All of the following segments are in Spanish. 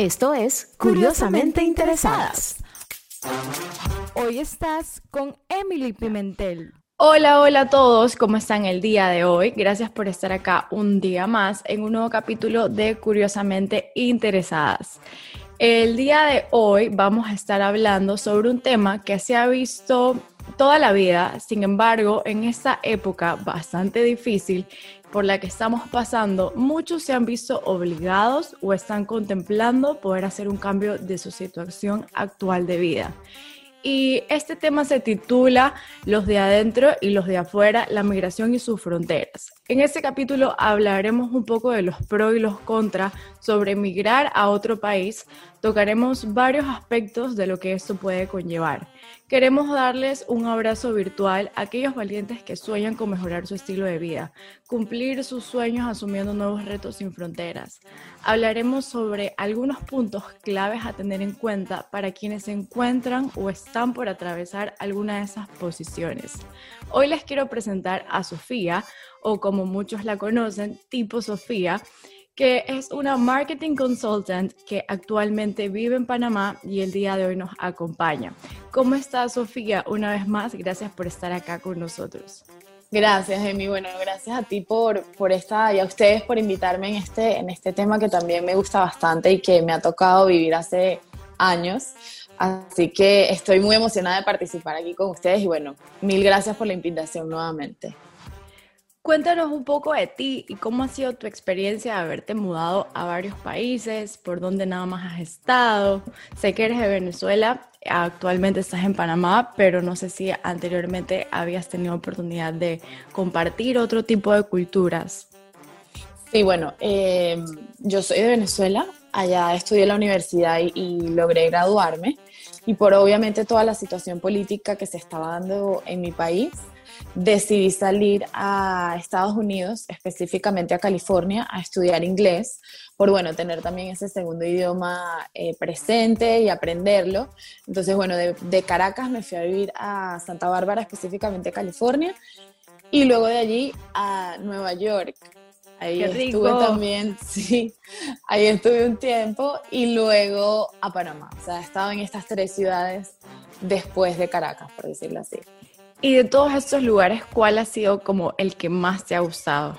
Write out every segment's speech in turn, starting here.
Esto es Curiosamente Interesadas. Hoy estás con Emily Pimentel. Hola, hola a todos, ¿cómo están el día de hoy? Gracias por estar acá un día más en un nuevo capítulo de Curiosamente Interesadas. El día de hoy vamos a estar hablando sobre un tema que se ha visto toda la vida, sin embargo, en esta época bastante difícil por la que estamos pasando, muchos se han visto obligados o están contemplando poder hacer un cambio de su situación actual de vida. Y este tema se titula Los de adentro y los de afuera, la migración y sus fronteras. En este capítulo hablaremos un poco de los pros y los contras sobre migrar a otro país. Tocaremos varios aspectos de lo que esto puede conllevar. Queremos darles un abrazo virtual a aquellos valientes que sueñan con mejorar su estilo de vida, cumplir sus sueños asumiendo nuevos retos sin fronteras. Hablaremos sobre algunos puntos claves a tener en cuenta para quienes se encuentran o están por atravesar alguna de esas posiciones. Hoy les quiero presentar a Sofía, o como muchos la conocen, tipo Sofía que es una marketing consultant que actualmente vive en Panamá y el día de hoy nos acompaña. ¿Cómo está Sofía? Una vez más, gracias por estar acá con nosotros. Gracias, Emi. Bueno, gracias a ti por, por esta y a ustedes por invitarme en este, en este tema que también me gusta bastante y que me ha tocado vivir hace años. Así que estoy muy emocionada de participar aquí con ustedes y bueno, mil gracias por la invitación nuevamente. Cuéntanos un poco de ti y cómo ha sido tu experiencia de haberte mudado a varios países, por dónde nada más has estado. Sé que eres de Venezuela, actualmente estás en Panamá, pero no sé si anteriormente habías tenido oportunidad de compartir otro tipo de culturas. Sí, bueno, eh, yo soy de Venezuela, allá estudié en la universidad y, y logré graduarme y por obviamente toda la situación política que se estaba dando en mi país decidí salir a Estados Unidos, específicamente a California, a estudiar inglés, por bueno, tener también ese segundo idioma eh, presente y aprenderlo. Entonces, bueno, de, Caracas me fui a vivir a Santa Bárbara, específicamente California, y luego de allí a Nueva York. Ahí estuve también, sí, ahí estuve un tiempo y luego a Panamá. O sea, he estado en estas tres ciudades después de Caracas, por decirlo así. Y de todos estos lugares, ¿cuál ha sido como el que más te ha gustado?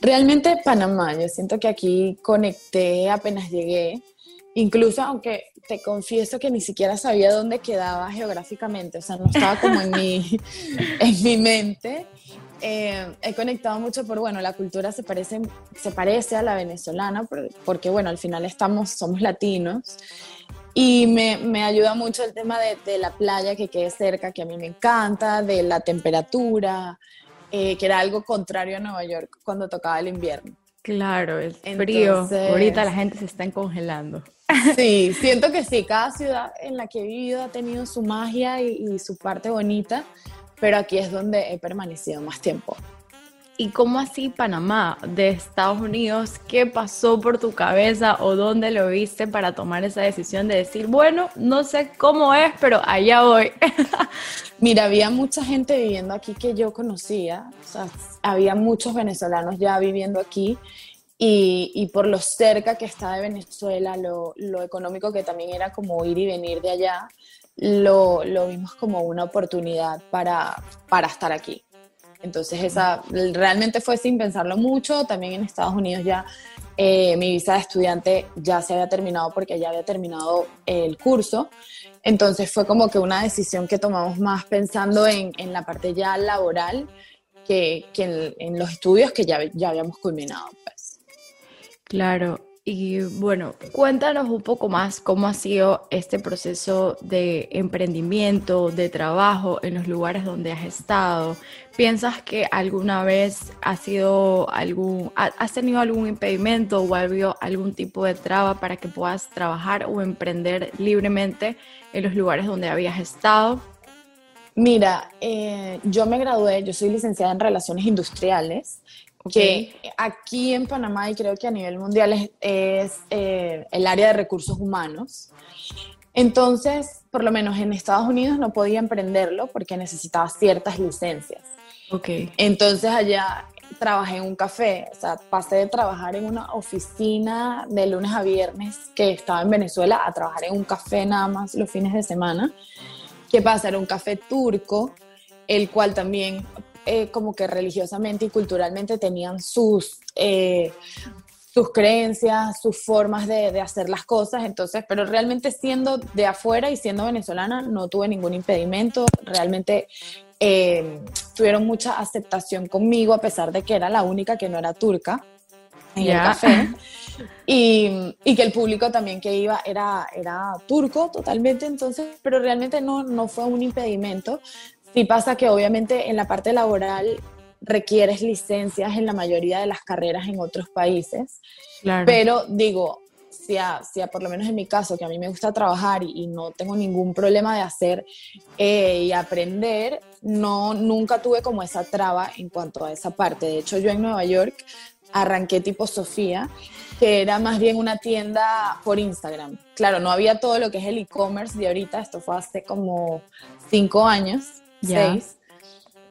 Realmente Panamá, yo siento que aquí conecté apenas llegué, incluso aunque te confieso que ni siquiera sabía dónde quedaba geográficamente, o sea, no estaba como en mi, en mi mente. Eh, he conectado mucho por, bueno, la cultura se parece, se parece a la venezolana, porque, bueno, al final estamos, somos latinos. Y me, me, ayuda mucho el tema de, de, la playa que quede cerca, que a mí me encanta, de la temperatura, eh, que era algo contrario a Nueva York cuando tocaba el invierno. Claro, el frío. Ahorita la gente se está congelando. Sí, siento que sí, cada ciudad en la que he vivido ha tenido su magia y, y su parte bonita, pero aquí es donde he permanecido más tiempo. ¿Y cómo así Panamá de Estados Unidos? ¿Qué pasó por tu cabeza o dónde lo viste para tomar esa decisión de decir, bueno, no sé cómo es, pero allá voy? Mira, había mucha gente viviendo aquí que yo conocía, o sea, había muchos venezolanos ya viviendo aquí y, por lo cerca que está de Venezuela, lo, económico que también era como ir y venir de allá, lo, lo vimos como una oportunidad para, para estar aquí. Entonces esa realmente fue sin pensarlo mucho. También en Estados Unidos ya eh, mi visa de estudiante ya se había terminado porque ya había terminado el curso. Entonces fue como que una decisión que tomamos más pensando en, en la parte ya laboral que, que en, en, los estudios que ya, ya habíamos culminado. Pues. Claro. Y bueno, cuéntanos un poco más cómo ha sido este proceso de emprendimiento, de trabajo en los lugares donde has estado. ¿Piensas que alguna vez has sido algún, has tenido algún impedimento o algún tipo de traba para que puedas trabajar o emprender libremente en los lugares donde habías estado? Mira, eh, yo me gradué, yo soy licenciada en Relaciones Industriales que aquí en Panamá y creo que a nivel mundial es, eh, el área de recursos humanos. Entonces, por lo menos en Estados Unidos no podía emprenderlo porque necesitaba ciertas licencias. Okay. Entonces allá trabajé en un café, o sea, pasé de trabajar en una oficina de lunes a viernes que estaba en Venezuela a trabajar en un café nada más los fines de semana. ¿Qué pasa? Era un café turco, el cual también eh, como que religiosamente y culturalmente tenían sus, eh, sus creencias, sus formas de, de, hacer las cosas, entonces, pero realmente siendo de afuera y siendo venezolana no tuve ningún impedimento, realmente eh, tuvieron mucha aceptación conmigo a pesar de que era la única que no era turca en el café. Y, y, que el público también que iba era, era turco totalmente, entonces, pero realmente no, no fue un impedimento. Sí pasa que obviamente en la parte laboral requieres licencias en la mayoría de las carreras en otros países, pero digo, si, a, si por lo menos en mi caso, que a mí me gusta trabajar y, no tengo ningún problema de hacer eh, y aprender, no, nunca tuve como esa traba en cuanto a esa parte. De hecho, yo en Nueva York arranqué tipo Sofía, que era más bien una tienda por Instagram. Claro, no había todo lo que es el e-commerce de ahorita, esto fue hace como cinco años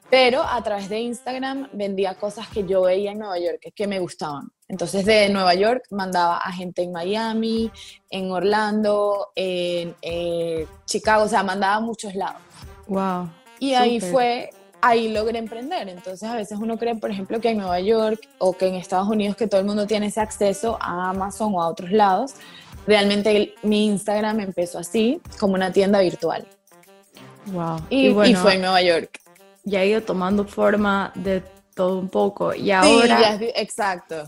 pero a través de Instagram vendía cosas que yo veía en Nueva York, que me gustaban. Entonces de Nueva York mandaba a gente en Miami, en Orlando, en eh, Chicago, o sea, mandaba a muchos lados. Wow. Y ahí fue, ahí logré emprender. Entonces a veces uno cree, por ejemplo, que en Nueva York o que en Estados Unidos que todo el mundo tiene ese acceso a Amazon o a otros lados. Realmente mi Instagram empezó así, como una tienda virtual. Wow. Y, fue en Nueva York. Ya ha ido tomando forma de todo un poco. Y ahora. Sí, exacto,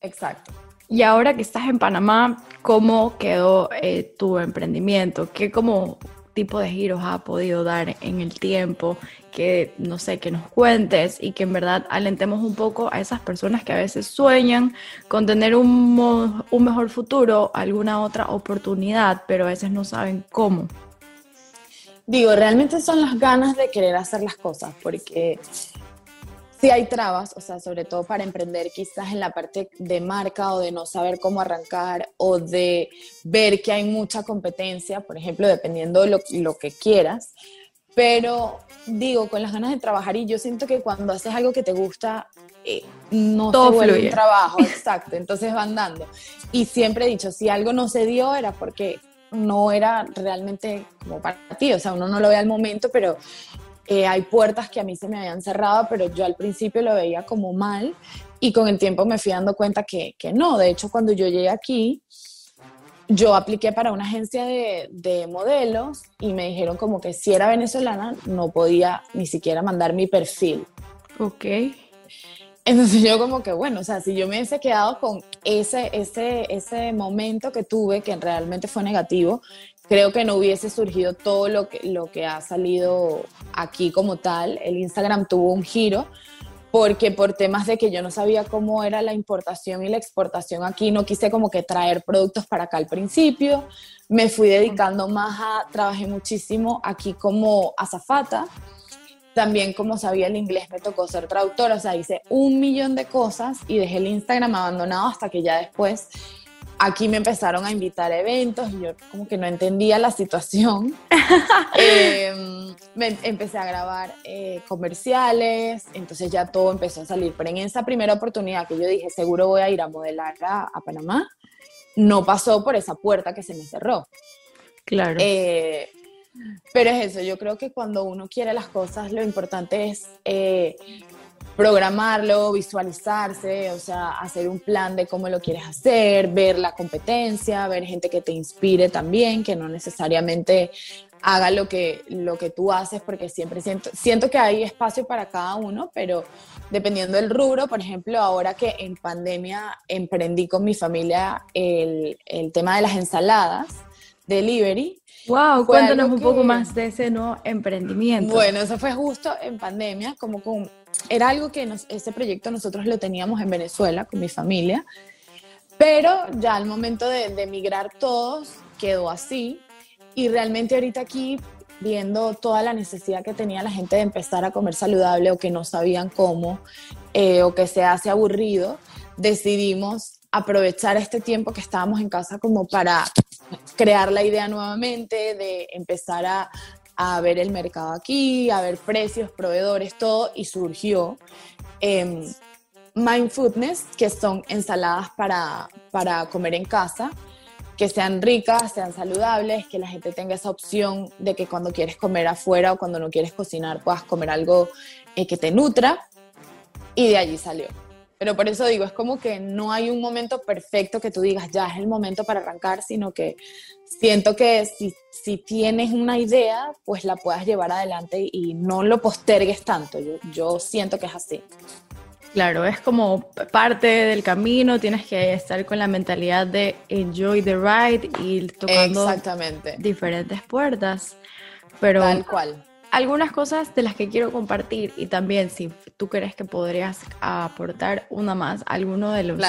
exacto. Y ahora que estás en Panamá, ¿cómo quedó eh, tu emprendimiento? ¿Qué como tipo de giros ha podido dar en el tiempo? Que no sé, que nos cuentes y que en verdad alentemos un poco a esas personas que a veces sueñan con tener un, un mejor futuro, alguna otra oportunidad, pero a veces no saben cómo. Digo, realmente son las ganas de querer hacer las cosas, porque si hay trabas, o sea, sobre todo para emprender quizás en la parte de marca o de no saber cómo arrancar o de ver que hay mucha competencia, por ejemplo, dependiendo de lo, lo que quieras. Pero digo, con las ganas de trabajar y yo siento que cuando haces algo que te gusta, eh, no Todo se vuelve un trabajo, exacto, entonces van dando. Y siempre he dicho, si algo no se dio era porque no era realmente como para ti, o sea, uno no lo ve al momento, pero eh, hay puertas que a mí se me habían cerrado, pero yo al principio lo veía como mal y con el tiempo me fui dando cuenta que, que no. De hecho, cuando yo llegué aquí, yo apliqué para una agencia de, de, modelos y me dijeron como que si era venezolana no podía ni siquiera mandar mi perfil. Ok. Entonces yo como que, bueno, o sea, si yo me hubiese quedado con ese, ese, ese momento que tuve, que realmente fue negativo, creo que no hubiese surgido todo lo que, lo que ha salido aquí como tal. El Instagram tuvo un giro porque por temas de que yo no sabía cómo era la importación y la exportación aquí, no quise como que traer productos para acá al principio. Me fui dedicando más a, trabajé muchísimo aquí como azafata también como sabía el inglés me tocó ser traductora, o sea, hice un millón de cosas y dejé el Instagram abandonado hasta que ya después aquí me empezaron a invitar a eventos y yo como que no entendía la situación. Em, me empecé a grabar eh, comerciales, entonces ya todo empezó a salir. Pero en esa primera oportunidad que yo dije, seguro voy a ir a modelar a, a Panamá, no pasó por esa puerta que se me cerró. Claro. Eh, pero es eso, yo creo que cuando uno quiere las cosas, lo importante es eh, programarlo, visualizarse, o sea, hacer un plan de cómo lo quieres hacer, ver la competencia, ver gente que te inspire también, que no necesariamente haga lo que, lo que tú haces, porque siempre siento, siento que hay espacio para cada uno, pero dependiendo del rubro, por ejemplo, ahora que en pandemia emprendí con mi familia el, el tema de las ensaladas, delivery. Wow, cuéntanos un poco más de ese nuevo emprendimiento. Bueno, eso fue justo en pandemia, como con, era algo que ese proyecto nosotros lo teníamos en Venezuela con mi familia, pero ya al momento de, de emigrar todos quedó así y realmente ahorita aquí viendo toda la necesidad que tenía la gente de empezar a comer saludable o que no sabían cómo eh, o que se hace aburrido, decidimos aprovechar este tiempo que estábamos en casa como para crear la idea nuevamente, de empezar a, a ver el mercado aquí, a ver precios, proveedores, todo, y surgió eh, Mindfulness, que son ensaladas para, para comer en casa, que sean ricas, sean saludables, que la gente tenga esa opción de que cuando quieres comer afuera o cuando no quieres cocinar puedas comer algo eh, que te nutra. Y de allí salió. Pero por eso digo, es como que no hay un momento perfecto que tú digas, ya es el momento para arrancar, sino que siento que si, si tienes una idea, pues la puedas llevar adelante y no lo postergues tanto. Yo, yo siento que es así. Claro, es como parte del camino, tienes que estar con la mentalidad de enjoy the ride y tocando diferentes puertas. Pero Tal cual. Algunas cosas de las que quiero compartir y también si tú crees que podrías aportar una más, alguno de los,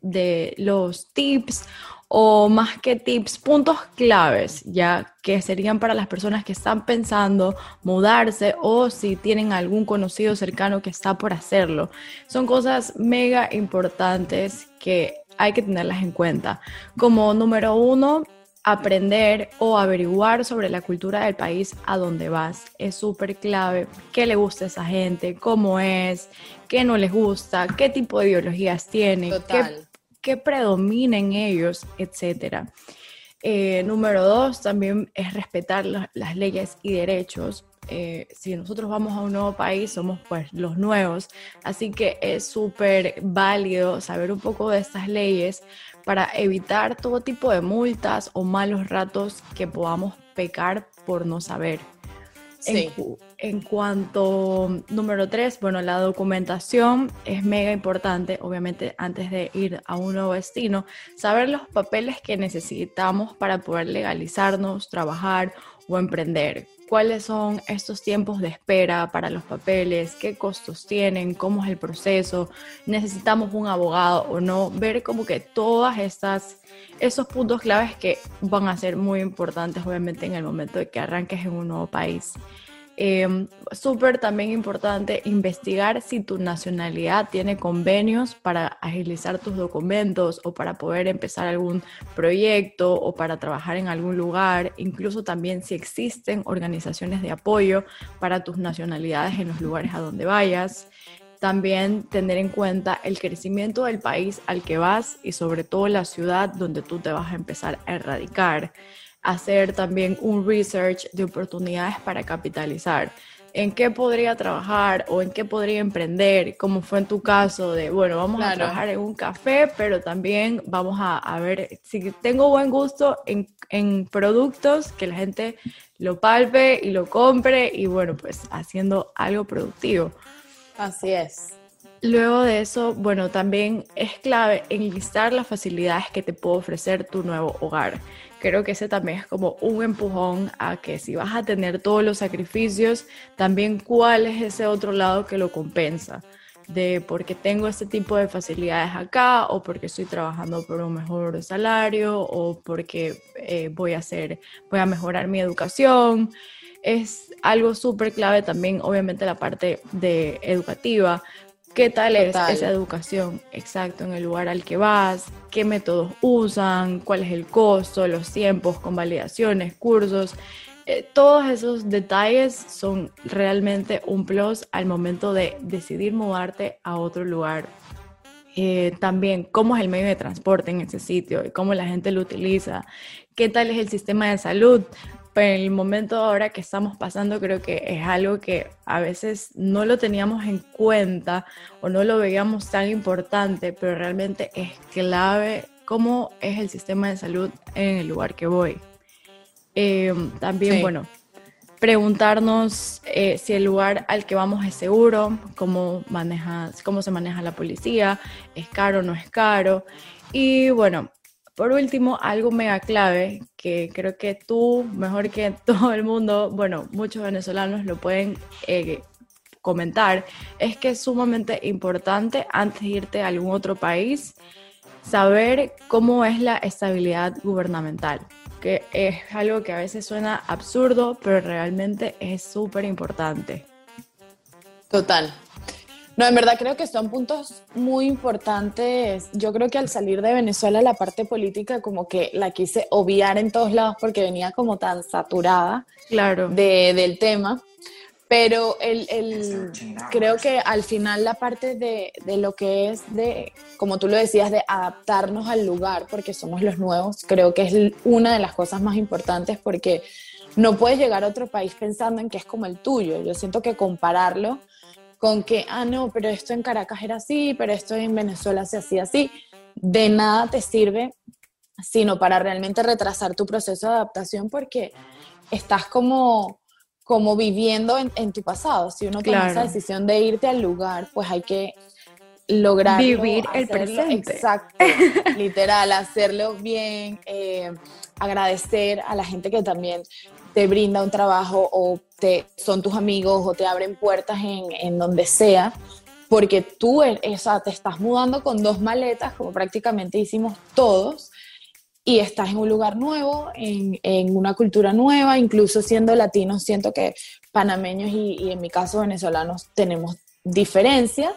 de los tips o más que tips, puntos claves, ya que serían para las personas que están pensando mudarse o si tienen algún conocido cercano que está por hacerlo. Son cosas mega importantes que hay que tenerlas en cuenta. Como número uno, aprender o averiguar sobre la cultura del país a donde vas. Es súper clave qué le gusta a esa gente, cómo es, qué no les gusta, qué tipo de ideologías tiene, qué que predominen ellos, etcétera. Eh, número dos, también es respetar las leyes y derechos. Eh, si nosotros vamos a un nuevo país, somos pues los nuevos, así que es súper válido saber un poco de estas leyes para evitar todo tipo de multas o malos ratos que podamos pecar por no saber. En, cuanto número tres, bueno, la documentación es mega importante, obviamente antes de ir a un nuevo destino, saber los papeles que necesitamos para poder legalizarnos, trabajar o emprender. ¿Cuáles son estos tiempos de espera para los papeles? ¿Qué costos tienen? ¿Cómo es el proceso? ¿Necesitamos un abogado o no? Ver como que todas estas esos puntos claves que van a ser muy importantes obviamente en el momento de que arranques en un nuevo país. Eh, Súper también importante investigar si tu nacionalidad tiene convenios para agilizar tus documentos o para poder empezar algún proyecto o para trabajar en algún lugar, incluso también si existen organizaciones de apoyo para tus nacionalidades en los lugares a donde vayas también tener en cuenta el crecimiento del país al que vas y sobre todo la ciudad donde tú te vas a empezar a erradicar. Hacer también un research de oportunidades para capitalizar. ¿En qué podría trabajar o en qué podría emprender? Como fue en tu caso de, bueno, vamos a trabajar en un café, pero también vamos a, ver si tengo buen gusto en, en productos, que la gente lo palpe y lo compre y bueno, pues haciendo algo productivo. Así es. Luego de eso, bueno, también es clave enlistar las facilidades que te puede ofrecer tu nuevo hogar. Creo que ese también es como un empujón a que si vas a tener todos los sacrificios, también cuál es ese otro lado que lo compensa. De porque tengo este tipo de facilidades acá, o porque estoy trabajando por un mejor salario, o porque eh, voy a hacer, voy a mejorar mi educación es algo súper clave también, obviamente, la parte de educativa. ¿Qué tal es esa educación? Exacto, en el lugar al que vas, qué métodos usan, cuál es el costo, los tiempos, convalidaciones, cursos. Eh, todos esos detalles son realmente un plus al momento de decidir mudarte a otro lugar. Eh, también cómo es el medio de transporte en ese sitio y cómo la gente lo utiliza, qué tal es el sistema de salud el momento ahora que estamos pasando creo que es algo que a veces no lo teníamos en cuenta o no lo veíamos tan importante, pero realmente es clave cómo es el sistema de salud en el lugar que voy. Eh, también, bueno, preguntarnos eh, si el lugar al que vamos es seguro, cómo, maneja, cómo se maneja la policía, es caro o no es caro. Y bueno, por último, algo mega clave que creo que tú, mejor que todo el mundo, bueno, muchos venezolanos lo pueden eh, comentar, es que es sumamente importante antes de irte a algún otro país saber cómo es la estabilidad gubernamental, que es algo que a veces suena absurdo, pero realmente es súper importante. Total. No, en verdad creo que son puntos muy importantes. Yo creo que al salir de Venezuela la parte política como que la quise obviar en todos lados porque venía como tan saturada claro. de, del tema. Pero el, el, creo que al final la parte de, de, lo que es de, como tú lo decías, de adaptarnos al lugar, porque somos los nuevos, creo que es una de las cosas más importantes porque no puedes llegar a otro país pensando en que es como el tuyo. Yo siento que compararlo con que, ah, no, pero esto en Caracas era así, pero esto en Venezuela se hacía así, de nada te sirve, sino para realmente retrasar tu proceso de adaptación porque estás como como viviendo en, tu pasado. Si uno toma esa decisión de irte al lugar, pues hay que lograr vivir el presente. Exacto, literal, hacerlo bien, eh, agradecer a la gente que también te brinda un trabajo o son tus amigos o te abren puertas en, donde sea, porque tú esa, te estás mudando con dos maletas, como prácticamente hicimos todos, y estás en un lugar nuevo, en, en, una cultura nueva, incluso siendo latinos, siento que panameños y, y, en mi caso venezolanos tenemos diferencias,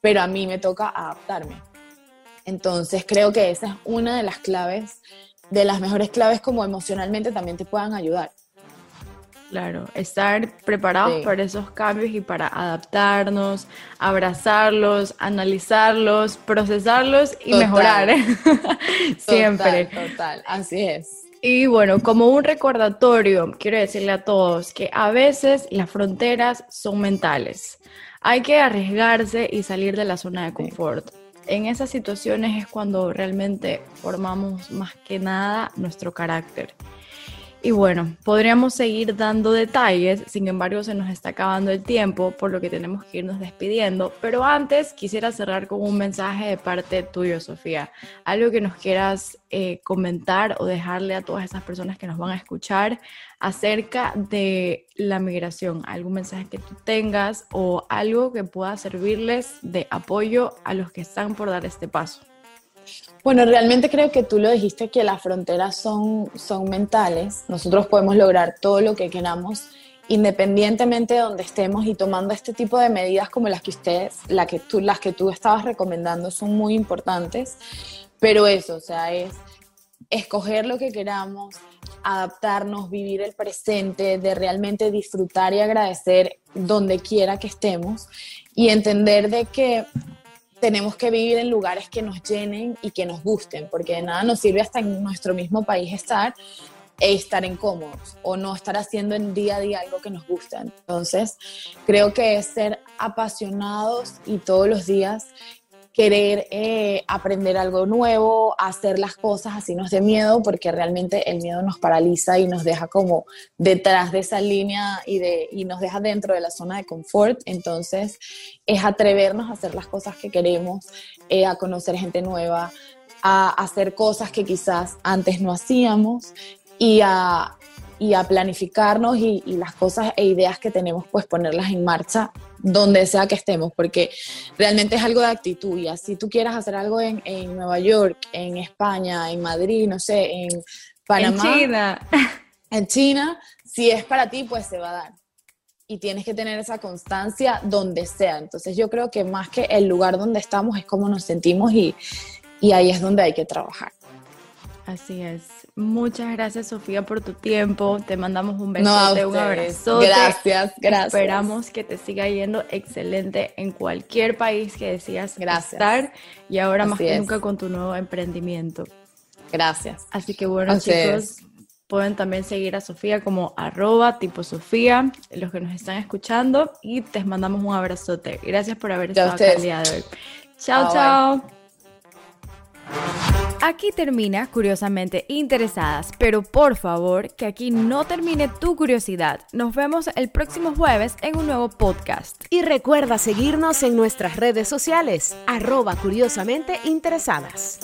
pero a mí me toca adaptarme. Entonces creo que esa es una de las claves, de las mejores claves como emocionalmente también te puedan ayudar. Claro, estar preparados para esos cambios y para adaptarnos, abrazarlos, analizarlos, procesarlos y mejorar. Siempre. Total, total, así es. Y bueno, como un recordatorio, quiero decirle a todos que a veces las fronteras son mentales. Hay que arriesgarse y salir de la zona de confort. En esas situaciones es cuando realmente formamos más que nada nuestro carácter. Y bueno, podríamos seguir dando detalles, sin embargo se nos está acabando el tiempo, por lo que tenemos que irnos despidiendo. Pero antes quisiera cerrar con un mensaje de parte tuyo, Sofía. Algo que nos quieras eh, comentar o dejarle a todas esas personas que nos van a escuchar acerca de la migración. Algún mensaje que tú tengas o algo que pueda servirles de apoyo a los que están por dar este paso. Bueno, realmente creo que tú lo dijiste que las fronteras son, son mentales. Nosotros podemos lograr todo lo que queramos independientemente de donde estemos y tomando este tipo de medidas como las que ustedes, la que tú, las que tú estabas recomendando son muy importantes. Pero eso, o sea, es escoger lo que queramos, adaptarnos, vivir el presente, de realmente disfrutar y agradecer donde quiera que estemos y entender de que tenemos que vivir en lugares que nos llenen y que nos gusten, porque de nada nos sirve hasta en nuestro mismo país estar e estar incómodos o no estar haciendo en día a día algo que nos gusta. Entonces, creo que es ser apasionados y todos los días querer eh, aprender algo nuevo, hacer las cosas así nos dé miedo, porque realmente el miedo nos paraliza y nos deja como detrás de esa línea y, de, y nos deja dentro de la zona de confort. Entonces, es atrevernos a hacer las cosas que queremos, eh, a conocer gente nueva, a hacer cosas que quizás antes no hacíamos y a, y a planificarnos y, y las cosas e ideas que tenemos, pues ponerlas en marcha donde sea que estemos, porque realmente es algo de actitud. Y así tú quieras hacer algo en, en Nueva York, en España, en Madrid, no sé, en Panamá. En China. En China, si es para ti, pues se va a dar. Y tienes que tener esa constancia donde sea. Entonces yo creo que más que el lugar donde estamos es cómo nos sentimos y, y ahí es donde hay que trabajar. Así es. Muchas gracias, Sofía, por tu tiempo. Te mandamos un besote, un abrazo. Gracias, gracias. Esperamos que te siga yendo excelente en cualquier país que decidas estar y ahora más que nunca con tu nuevo emprendimiento. Gracias. Así que bueno, chicos, pueden también seguir a Sofía como arroba tipo Sofía, los que nos están escuchando, y te mandamos un abrazote. Gracias por haber estado aquí el día de hoy. Chao, chao. Aquí termina Curiosamente Interesadas, pero por favor, que aquí no termine tu curiosidad. Nos vemos el próximo jueves en un nuevo podcast. Y recuerda seguirnos en nuestras redes sociales, arroba curiosamente interesadas.